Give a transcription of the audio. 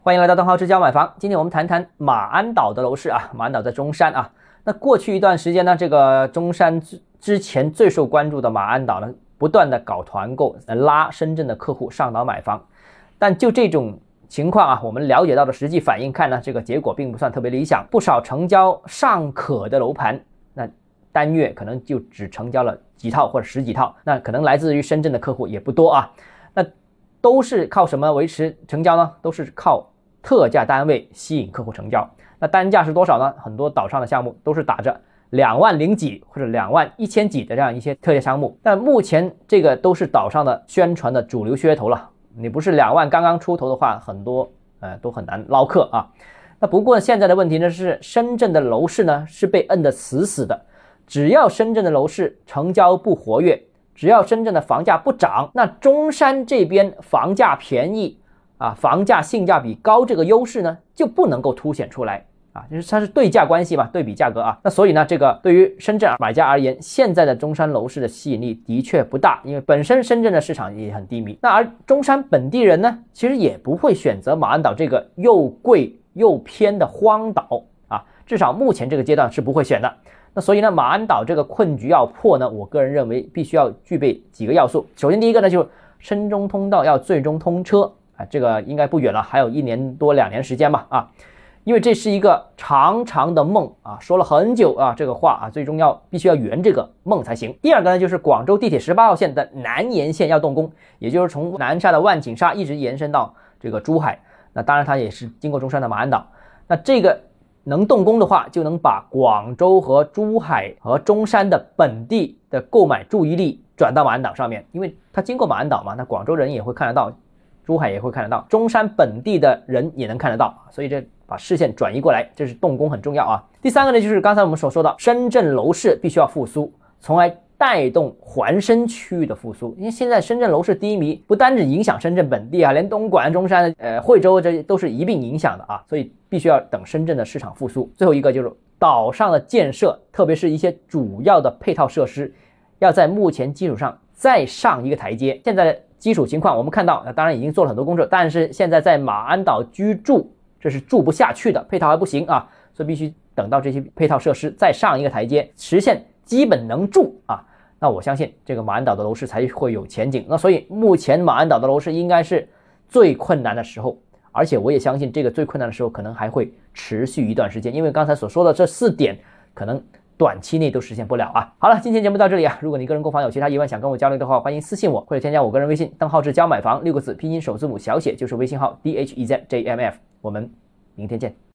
欢迎来到邓浩之家买房。今天我们谈谈马鞍岛的楼市啊，马鞍岛在中山啊。那过去一段时间呢，这个中山之之前最受关注的马鞍岛呢，不断的搞团购，拉深圳的客户上岛买房。但就这种情况啊，我们了解到的实际反应看呢，这个结果并不算特别理想。不少成交尚可的楼盘，那单月可能就只成交了几套或者十几套，那可能来自于深圳的客户也不多啊。都是靠什么维持成交呢？都是靠。特价单位吸引客户成交，那单价是多少呢？很多岛上的项目都是打着两万零几或者两万一千几的这样一些特价项目，但目前这个都是岛上的宣传的主流噱头了。你不是两万刚刚出头的话，很多呃都很难捞客啊。那不过现在的问题呢是，深圳的楼市呢是被摁得死死的，只要深圳的楼市成交不活跃，只要深圳的房价不涨，那中山这边房价便宜。啊，房价性价比高这个优势呢，就不能够凸显出来啊，就是它是对价关系嘛，对比价格啊。那所以呢，这个对于深圳买家而言，现在的中山楼市的吸引力的确不大，因为本身深圳的市场也很低迷。那而中山本地人呢，其实也不会选择马鞍岛这个又贵又偏的荒岛啊，至少目前这个阶段是不会选的。那所以呢，马鞍岛这个困局要破呢，我个人认为必须要具备几个要素。首先第一个呢，就是深中通道要最终通车。啊，这个应该不远了，还有一年多两年时间吧。啊，因为这是一个长长的梦啊，说了很久啊，这个话啊，最终要必须要圆这个梦才行。第二个呢，就是广州地铁十八号线的南延线要动工，也就是从南沙的万景沙一直延伸到这个珠海。那当然它也是经过中山的马鞍岛。那这个能动工的话，就能把广州和珠海和中山的本地的购买注意力转到马鞍岛上面，因为它经过马鞍岛嘛，那广州人也会看得到。珠海也会看得到，中山本地的人也能看得到，所以这把视线转移过来，这是动工很重要啊。第三个呢，就是刚才我们所说的，深圳楼市必须要复苏，从而带动环深区域的复苏。因为现在深圳楼市低迷，不单只影响深圳本地啊，连东莞、中山、呃惠州这都是一并影响的啊，所以必须要等深圳的市场复苏。最后一个就是岛上的建设，特别是一些主要的配套设施，要在目前基础上再上一个台阶。现在的。基础情况，我们看到，那当然已经做了很多工作，但是现在在马鞍岛居住，这是住不下去的，配套还不行啊，所以必须等到这些配套设施再上一个台阶，实现基本能住啊，那我相信这个马鞍岛的楼市才会有前景。那所以目前马鞍岛的楼市应该是最困难的时候，而且我也相信这个最困难的时候可能还会持续一段时间，因为刚才所说的这四点可能。短期内都实现不了啊！好了，今天节目到这里啊。如果你个人购房有其他疑问想跟我交流的话，欢迎私信我或者添加我个人微信邓浩志教买房六个字拼音首字母小写就是微信号 d h e z j m f。我们明天见。